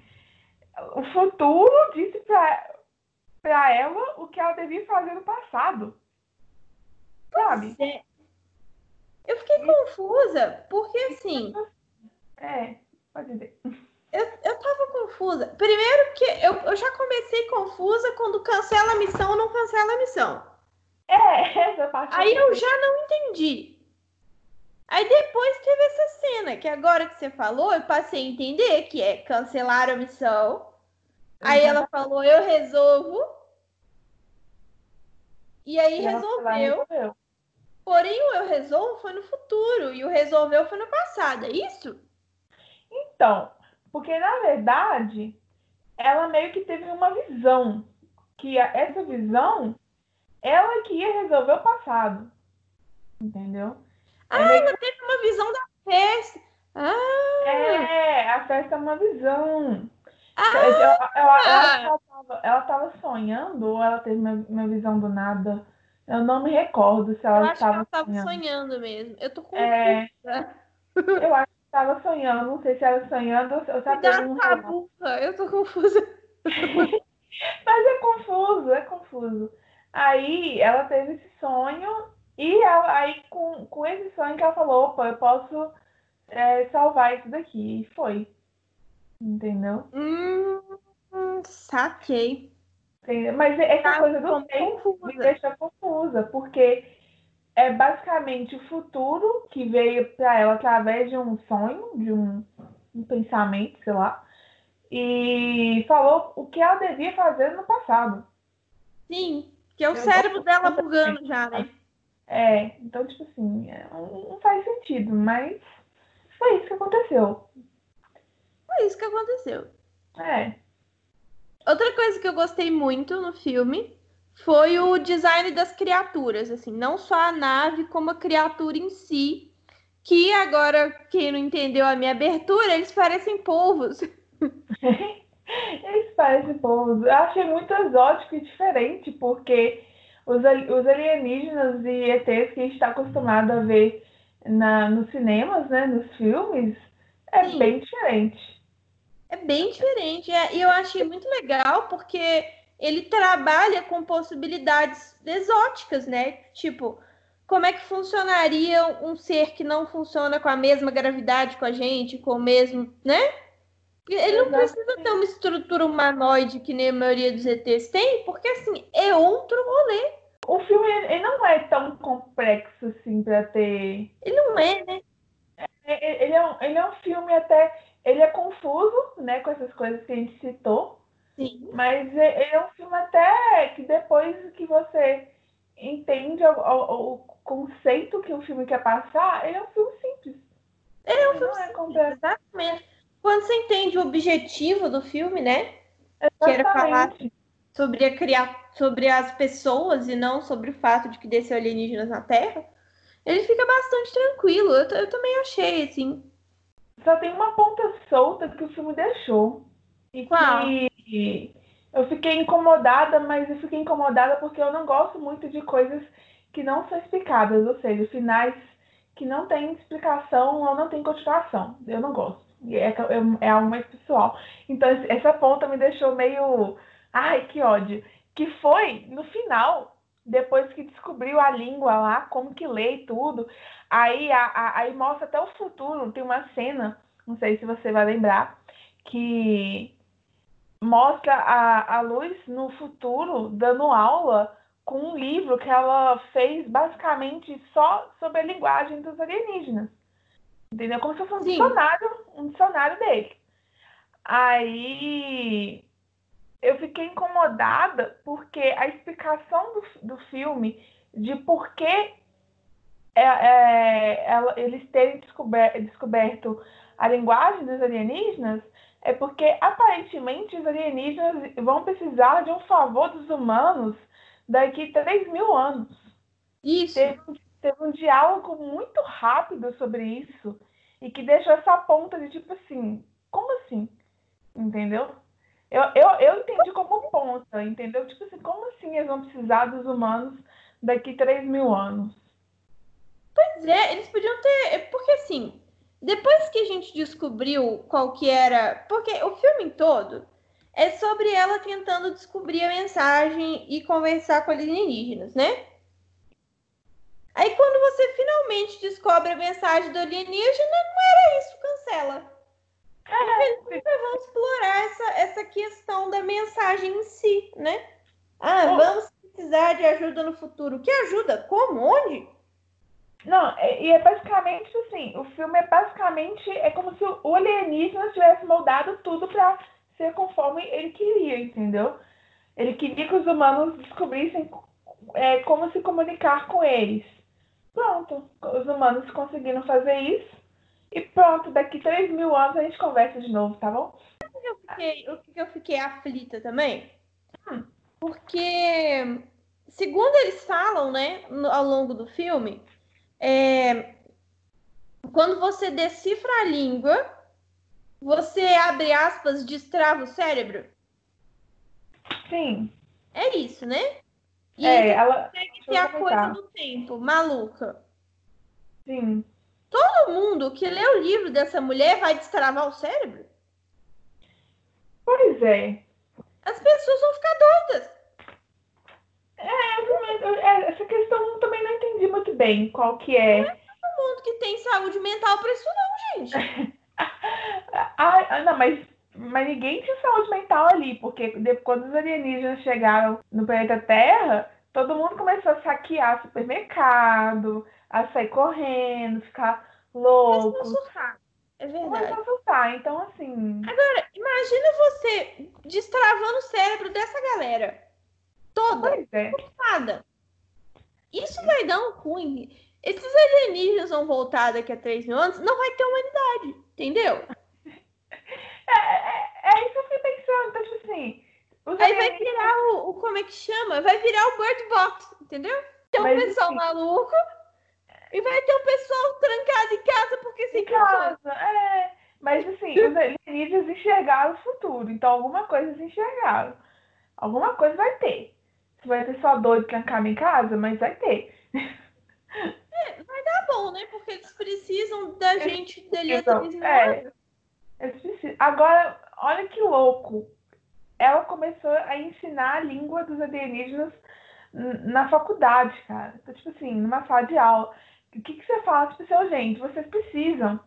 o futuro disse pra, pra ela o que ela devia fazer no passado. Sabe? É. Eu fiquei confusa, porque assim. É, pode dizer. Eu, eu tava confusa. Primeiro que eu, eu já comecei confusa quando cancela a missão ou não cancela a missão. É, (laughs) essa parte. Aí eu já não entendi. Aí depois teve essa cena, que agora que você falou, eu passei a entender que é cancelar a missão. Uhum. Aí ela falou, eu resolvo. E aí e resolveu. Porém, o eu resolvo foi no futuro e o resolveu foi no passado, é isso? Então, porque na verdade, ela meio que teve uma visão. Que essa visão, ela que ia resolver o passado. Entendeu? Ah, é ela teve uma visão da festa. Ah. É, a festa é uma visão. Ah. Eu, eu, eu, ela, tava, ela tava sonhando ou ela teve uma, uma visão do nada? Eu não me recordo se ela estava sonhando. sonhando mesmo. Eu tô com é, Eu acho que estava sonhando. Não sei se era sonhando ou se ela teve um tabuca. Eu tô confusa. Mas é confuso, é confuso. Aí ela teve esse sonho e ela, aí, com, com esse sonho que ela falou, opa, eu posso é, salvar isso daqui. E foi. Entendeu? Hum, saquei. Entendeu? Mas essa ah, coisa do tempo me deixa confusa, porque é basicamente o futuro que veio para ela através de um sonho, de um, um pensamento, sei lá, e falou o que ela devia fazer no passado. Sim, que é o eu cérebro dela bugando já, né? É, então, tipo assim, é, não faz sentido, mas foi isso que aconteceu. Foi isso que aconteceu. É. Outra coisa que eu gostei muito no filme foi o design das criaturas, assim, não só a nave, como a criatura em si. Que agora, quem não entendeu a minha abertura, eles parecem polvos. (laughs) eles parecem polvos. Eu achei muito exótico e diferente, porque os, os alienígenas e ETs que a gente está acostumado a ver na, nos cinemas, né, nos filmes, é Sim. bem diferente. É bem diferente. É, e eu achei muito legal porque ele trabalha com possibilidades exóticas, né? Tipo, como é que funcionaria um ser que não funciona com a mesma gravidade com a gente, com o mesmo, né? Ele não precisa ter uma estrutura humanoide que nem a maioria dos ETs tem, porque assim, é outro rolê. O filme ele não é tão complexo assim para ter. Ele não é, né? ele é, um, ele é um filme até. Ele é confuso, né, com essas coisas que a gente citou. Sim. Mas ele é um filme até que depois que você entende o, o, o conceito que o filme quer passar, ele é um filme simples. Ele é um filme é simples, exatamente. Quando você entende o objetivo do filme, né? Exatamente. Que era falar sobre, a criar, sobre as pessoas e não sobre o fato de que desceu alienígenas na Terra, ele fica bastante tranquilo. Eu, eu também achei, assim. Só tem uma ponta solta que o filme deixou. E Qual? que eu fiquei incomodada, mas eu fiquei incomodada porque eu não gosto muito de coisas que não são explicadas, ou seja, finais que não têm explicação ou não têm continuação. Eu não gosto. É, é, é algo mais pessoal. Então, essa ponta me deixou meio. Ai, que ódio. Que foi no final, depois que descobriu a língua lá, como que lê e tudo. Aí, a, a, aí mostra até o futuro. Tem uma cena, não sei se você vai lembrar, que mostra a, a Luz no futuro dando aula com um livro que ela fez basicamente só sobre a linguagem dos alienígenas. Entendeu? Como se fosse um Sim. dicionário, um dicionário dele. Aí eu fiquei incomodada porque a explicação do, do filme de por que é, é, ela, eles terem descober, descoberto a linguagem dos alienígenas é porque aparentemente os alienígenas vão precisar de um favor dos humanos daqui a 3 mil anos. Isso. Teve, teve um diálogo muito rápido sobre isso e que deixou essa ponta de tipo assim, como assim? Entendeu? Eu, eu, eu entendi como ponta, entendeu? Tipo assim, como assim eles vão precisar dos humanos daqui a 3 mil anos? Pois é, eles podiam ter. Porque assim, depois que a gente descobriu qual que era. Porque o filme todo é sobre ela tentando descobrir a mensagem e conversar com alienígenas, né? Aí quando você finalmente descobre a mensagem do alienígena, não era isso, cancela. Nunca vão explorar essa, essa questão da mensagem em si, né? Ah, Bom. vamos precisar de ajuda no futuro. Que ajuda? Como? Onde? Não, é- e é basicamente assim, o filme é basicamente, é como se o alienígena tivesse moldado tudo para ser conforme ele queria, entendeu? Ele queria que os humanos descobrissem é, como se comunicar com eles. Pronto, os humanos conseguiram fazer isso. E pronto, daqui 3 mil anos a gente conversa de novo, tá bom? eu fiquei, o que eu fiquei aflita também? Porque, segundo eles falam, né, ao longo do filme, é, quando você decifra a língua, você abre aspas, destrava o cérebro. Sim. É isso, né? E É, ela. consegue ter a coisa do tempo, maluca. Sim. Todo mundo que lê o livro dessa mulher vai destravar o cérebro? Pois é. As pessoas vão ficar doidas. É, é, essa questão também não entendi muito bem qual que é. Todo mundo que tem saúde mental pra isso não, gente. (laughs) Ah, não, mas, mas ninguém tinha saúde mental ali, porque de- quando os alienígenas chegaram no planeta Terra, todo mundo começou a saquear supermercado, a sair correndo, ficar louco. A surtar. É verdade. Começou a assustar. Então, assim. Imagina você destravando o cérebro dessa galera. Toda, Pois é. Isso vai dar um ruim. Esses alienígenas vão voltar daqui a 3 mil anos, não vai ter humanidade, entendeu? (laughs) É, é, é isso que eu fiquei pensando. Então, tipo assim. Aí vai virar o, o- como é que chama? Vai virar o Bird Box, entendeu? Tem um Mas, pessoal assim- maluco e vai ter um pessoal trancado em casa porque sem Em casa, é. Mas assim, os alienígenas enxergaram o futuro. Então alguma coisa eles enxergaram. Alguma coisa vai ter. Se vai ter só doido trancado em casa, mas vai ter. Tá bom, né? Porque eles precisam da gente dele a Então, 3 mil é, eles precisam. Agora, olha que louco. Ela começou a ensinar a língua dos alienígenas na faculdade, cara. Então, tipo assim, numa sala de aula. O que, que você fala? Assim, "Ô, gente, vocês precisam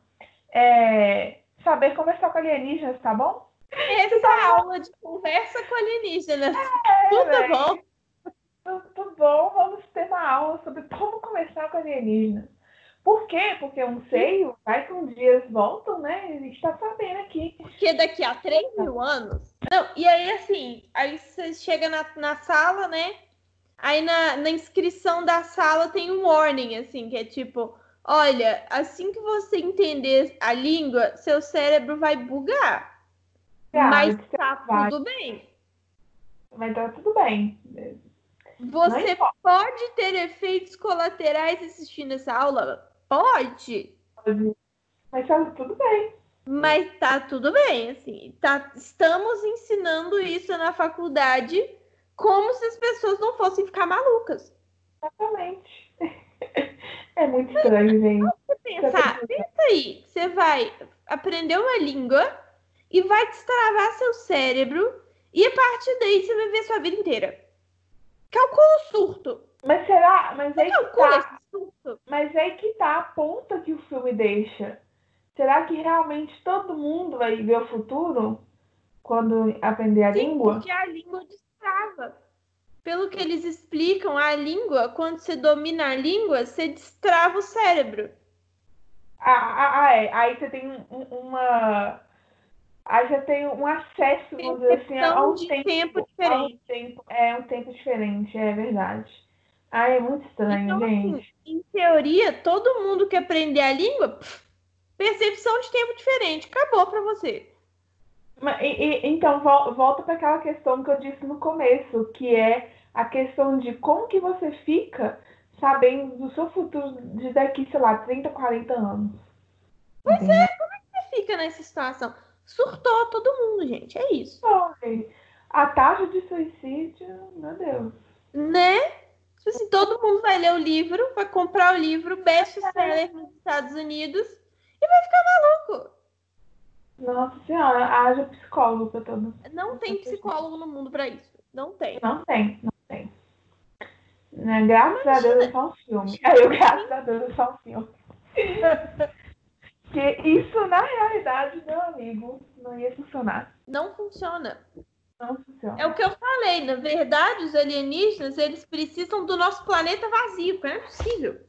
é, saber conversar com alienígenas, tá bom? Essa é a aula de conversa com alienígenas. É, Tudo véi. bom. Tudo bom, vamos ter uma aula sobre como conversar com alienígenas. Por quê? Porque eu não sei, vai que um dia eles voltam, né? A gente tá sabendo aqui. Porque daqui a 3 mil anos. Não, e aí assim, aí você chega na, na sala, né? Aí na, na inscrição da sala tem um warning, assim, que é tipo, olha, assim que você entender a língua, seu cérebro vai bugar. Ah, mas você tá vai. tudo bem. Mas tá tudo bem. Você pode ter efeitos colaterais assistindo essa aula? Pode. Mas tá tudo bem. Mas tá tudo bem, assim. Tá, estamos ensinando isso na faculdade como se as pessoas não fossem ficar malucas. Exatamente. (laughs) É muito estranho, gente. Você pensar, pensa aí, você vai aprender uma língua e vai destravar seu cérebro e a partir daí você vai ver sua vida inteira. Calcula o surto. Mas será? Mas aí que Calcula tá. Mas aí que tá a ponta que o filme deixa. Será que realmente todo mundo vai ver o futuro quando aprender a Sim, língua? porque a língua destrava. Pelo que eles explicam, a língua, quando você domina a língua, você destrava o cérebro. Ah, ah, ah, é. Aí você tem um- um- uma. Aí você tem um acesso, vamos dizer assim, a um tempo, tempo a um diferente. tempo- é um tempo diferente, é verdade. Ah, é muito estranho, Então, assim, gente. em teoria, todo mundo que aprender a língua, pff, percepção de tempo diferente. Acabou pra você. E- e- então, vol- volta para aquela questão que eu disse no começo, que é a questão de como que você fica sabendo do seu futuro de daqui, sei lá, 30, 40 anos. Pois Entendeu? Você fica nessa situação. Surtou todo mundo, gente. É isso. Olha, A taxa de suicídio, meu Deus. Né? Tipo assim, todo mundo vai ler o livro, vai comprar o livro, best-seller nos Estados Unidos e vai ficar maluco. Nossa senhora, haja psicólogo pra todo. Não tem psicólogo no mundo pra isso. Não tem. Não tem, não tem. Né? Graças a Deus é só um filme. Aí (laughs) eu, graças a Deus é só um filme. (laughs) Porque isso, na realidade, meu amigo, não ia funcionar. Não funciona. Não funciona. É o que eu falei. Na verdade, os alienígenas, eles precisam do nosso planeta vazio, porque não é possível.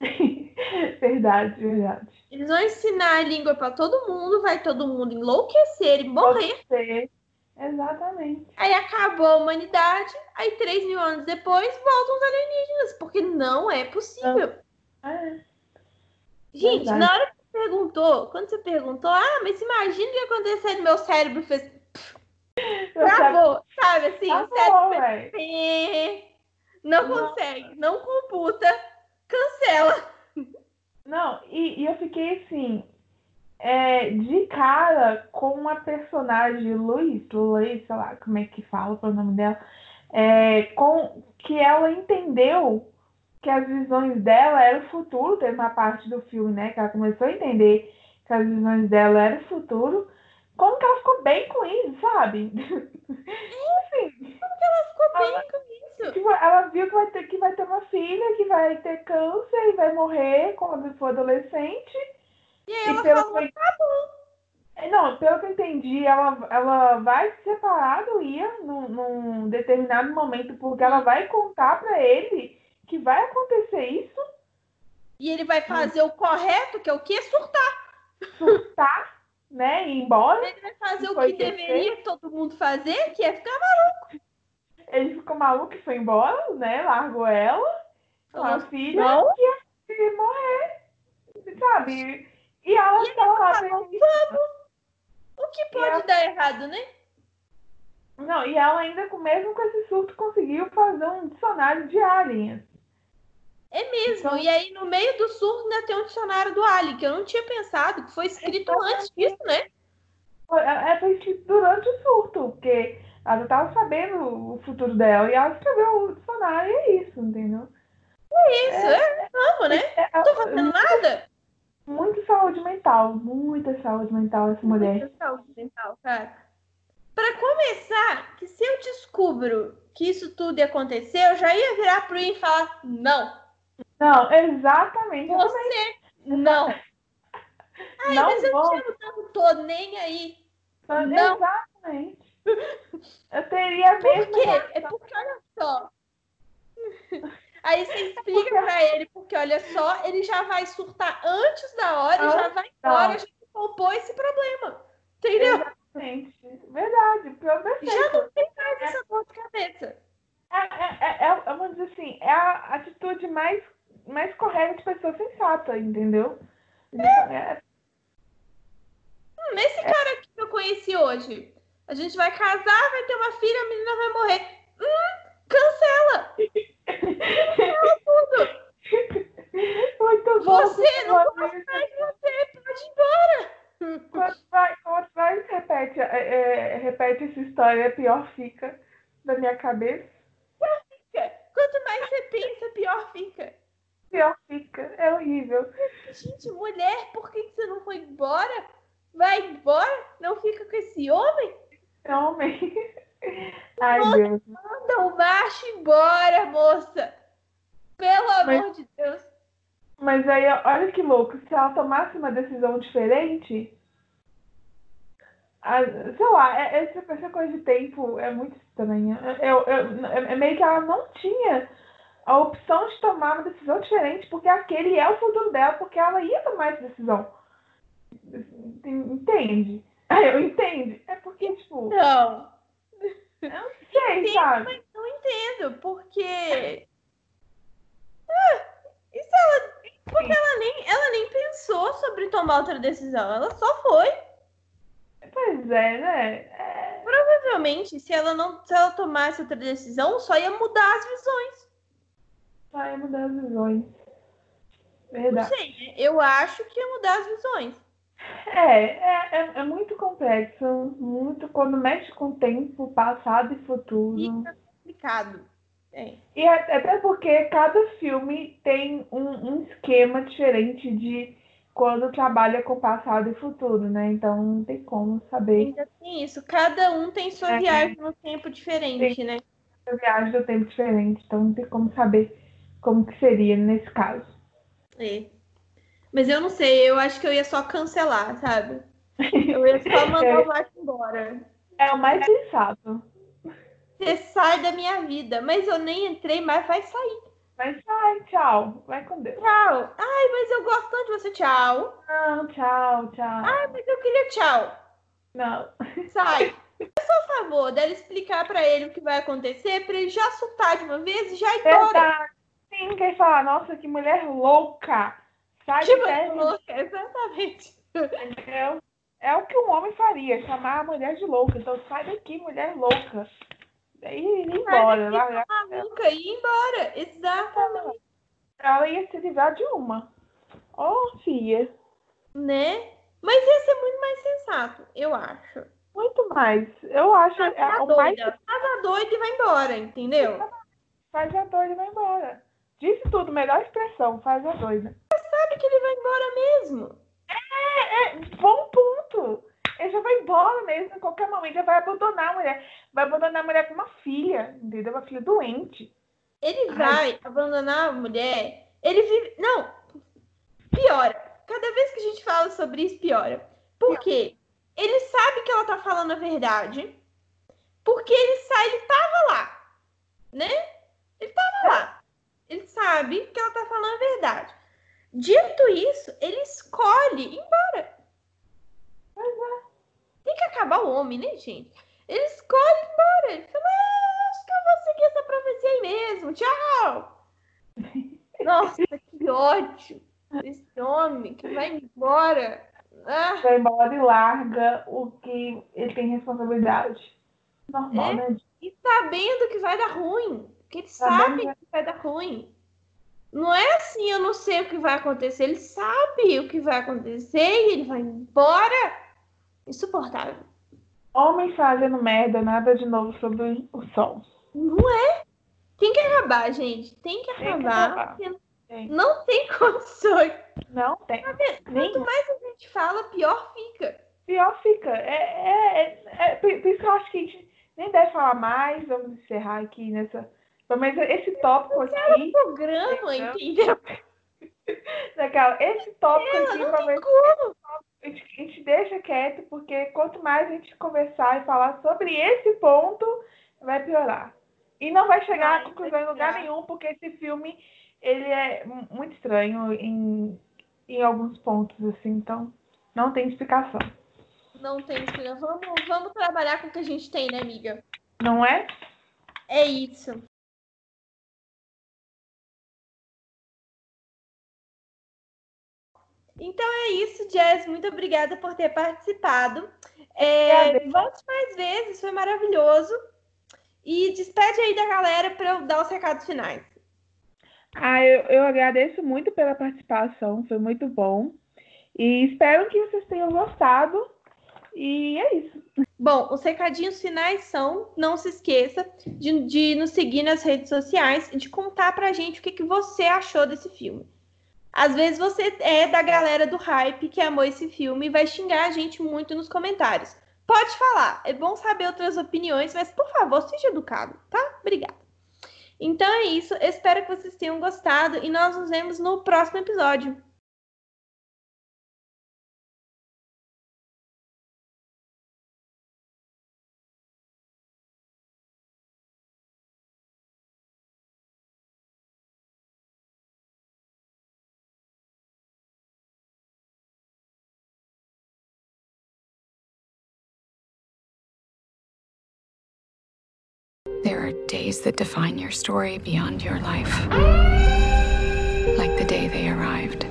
(laughs) (laughs) verdade, verdade. Eles vão ensinar a língua pra todo mundo, vai todo mundo enlouquecer e morrer. Você, exatamente. Aí acabou a humanidade, aí 3 mil anos depois voltam os alienígenas, porque não é possível. É. Gente, verdade. na hora que você perguntou, quando você perguntou, ah, mas imagina o que aconteceu no meu cérebro, fez. Sabe- Travou, sabe assim? Tá o cérebro fez. Não Não. consegue, não computa, cancela. Não, e, e eu fiquei assim, é, de cara com a personagem Luiz, Luiz, sei lá como é que fala o nome dela, é, com que ela entendeu que as visões dela eram o futuro, teve uma parte do filme, né, que ela começou a entender que as visões dela eram o futuro, como que ela ficou bem com isso, sabe? (laughs) assim, Ficou bem com isso. Tipo, ela viu que vai, ter, que vai ter uma filha, que vai ter câncer e vai morrer quando for adolescente. E aí E ela pelo falou, que eu- Não, pelo que eu entendi, ela, ela vai se separar do Ian num, num determinado momento, porque ela vai contar pra ele que vai acontecer isso, e ele vai fazer o correto, que é o quê? Surtar. surtar, né? E ir embora. Ele vai fazer o que que deveria todo mundo fazer, que é ficar Ele ficou maluco e foi embora, né? Largou ela com a filha não. e ia morrer, sabe? E ela estava lá falou, feliz. O que pode dar errado, né? Não, e ela ainda, com- mesmo com esse surto, conseguiu fazer um dicionário de aliens. É mesmo. Então- E aí, no meio do surto, ainda tem um dicionário do Ali, que eu não tinha pensado, que foi escrito antes disso, né? Foi, é, foi escrito durante o surto, porque ela já estava sabendo o futuro dela e ela escreveu o dicionário e é isso, entendeu? Isso, é, vamos, né? É, Não tô fazendo nada. muito saúde mental, muita saúde mental essa mulher. Muita saúde mental, cara. Pra começar, que se eu descubro que isso tudo ia acontecer, eu já ia virar pro Ian e falar, não, Não, exatamente. Você não. Ai, não mas eu vou. te amo tanto, tô nem aí. Mas Não. Exatamente. Eu teria a Por quê? É porque, olha só. Aí você (laughs) explica pra ele, porque olha só, ele já vai surtar antes da hora, já vai embora, já poupou esse problema. Entendeu? Exatamente. Verdade. Perfeito. Já não tem mais essa dor de cabeça. É, é, é, é, vamos dizer assim, é a atitude mais, mais correta de pessoa sensata, entendeu? É. Hum, esse cara aqui que eu conheci hoje, a gente vai casar, vai ter uma filha, a menina vai morrer. Hum, cancela! cancela tudo! Muito bom. Você não gosta mais de você, pode ir embora! Quanto mais, quanto mais repete, é, é, repete essa história, pior fica na minha cabeça. Pior fica! Quanto mais você pensa, pior fica. Pior fica, é horrível. Gente, mulher, por que você não foi embora? Vai embora? Não fica com esse homem? Homem. (laughs) Ai, Deus. Manda o macho embora, moça! Pelo Mas- amor de Deus! Mas aí, olha que louco, se ela tomasse uma decisão diferente, a- sei lá, é- essa, essa coisa de tempo é muito estranha. Eu, eu, é é meio que ela não tinha a opção de tomar uma decisão diferente, porque aquele é o futuro dela, porque ela ia tomar essa decisão. Entende? Eu entendo. É porque, tipo, Não, eu não sei, Entendo, sabe? mas não entendo, porque. Ah, isso ela. Porque ela nem, ela nem pensou sobre tomar outra decisão, ela só foi. Pois é, né? É, Provavelmente, se ela não se ela tomasse outra decisão, só ia mudar as visões. vai mudar as visões. Não Verdade. sei, né? eu acho que ia mudar as visões. É, é, é, é muito complexo, muito quando mexe com tempo, passado e futuro. Fica complicado. É. E até porque cada filme tem um, um esquema diferente de quando trabalha com passado e futuro, né? Então não tem como saber Ainda tem isso. Cada um tem sua É. viagem no tempo diferente, né? a viagem do tempo diferente, então não tem como saber como que seria nesse caso. É. Mas eu não sei, eu acho que eu ia só cancelar, sabe? Eu ia só (laughs) mandar o Macho embora. É o mais sensato. Você sai da minha vida, mas eu nem entrei, mas vai sair. Mas ai, tchau. Vai com Deus. Tchau. Ai, mas eu gosto tanto de você. Tchau. Não, tchau, tchau. Ai, mas eu queria tchau. Não. Sai. (laughs) Eu sou a favor dela explicar pra ele o que vai acontecer, pra ele já soltar de uma vez e já ir embora. Sim, quer falar, nossa, que mulher louca. Sai de Tipo, perto, louca, exatamente. entendeu? É o que um homem faria, chamar a mulher de louca. Então sai daqui, mulher louca. Daí ir embora. Daqui, largar Maluca, e ir embora. Exatamente. Ela ia se livrar de uma. Oh, filha. Né? Mas ia ser muito mais sensato, eu acho. Muito mais. Eu acho Tá é, o mais doida. Casa doida e vai embora, entendeu? faz a doida e vai embora. Disse tudo, melhor expressão, faz a doida. Sabe que ele vai embora mesmo. É, é, bom ponto. Ele já vai embora mesmo, em qualquer momento, já vai abandonar a mulher. Vai abandonar a mulher com uma filha, entendeu? Uma filha doente. Ele Ai. vai abandonar a mulher. Ele vive. Não! Piora. Cada vez que a gente fala sobre isso, piora. Por quê? Ele sabe que ela tá falando a verdade. Porque ele sai, ele tava lá. Né? Ele tava lá. Ele sabe que ela tá falando a verdade. Dito isso, ele escolhe ir embora. Tem que acabar o homem, né, gente? Ele escolhe ir embora. Ele fala, "Ah, acho que eu vou seguir essa profecia aí mesmo. Tchau. (laughs) Nossa, que ódio. Esse homem que vai embora. Ah, Vai embora e larga o que ele tem responsabilidade. Normal, É? né? e sabendo que vai dar ruim. Porque ele sabe que vai dar ruim. Não é assim, eu não sei o que vai acontecer. Ele sabe o que vai acontecer e ele vai embora. Insuportável. Homem fazendo merda, nada de novo sobre o sol. Não é? Tem que acabar, gente. Tem que Tem que acabar. acabar. Tem. Não tem condições. Não tem. Quanto mais a gente fala, pior fica. pior fica. É, é, é, é, por por isso que eu acho que a gente nem deve falar mais. Vamos encerrar aqui nessa. Mas esse tópico aqui. Programa, entendeu? (laughs) Esse tópico aqui, talvez a gente deixa quieto, porque quanto mais a gente conversar e falar sobre esse ponto, vai piorar. E não vai chegar a conclusão em lugar nenhum, porque esse filme ele é muito estranho em, em alguns pontos, assim, então não tem explicação. Não tem explicação. Vamos, vamos trabalhar com o que a gente tem, né, amiga? Não é? É isso. Então é isso, Jess. Muito obrigada por ter participado. É, volte mais vezes, foi maravilhoso. E despede aí da galera para eu dar os recados finais. Ah, eu, eu agradeço muito pela participação, foi muito bom. E espero que vocês tenham gostado. E é isso. Bom, os recadinhos finais são: não se esqueça de, de nos seguir nas redes sociais e de contar pra gente o que, que você achou desse filme. Às vezes você é da galera do hype que amou esse filme e vai xingar a gente muito nos comentários. Pode falar, é bom saber outras opiniões, mas por favor, seja educado, tá? Obrigada. Então é isso, espero que vocês tenham gostado e nós nos vemos no próximo episódio. There are days that define your story beyond your life. Like the day they arrived.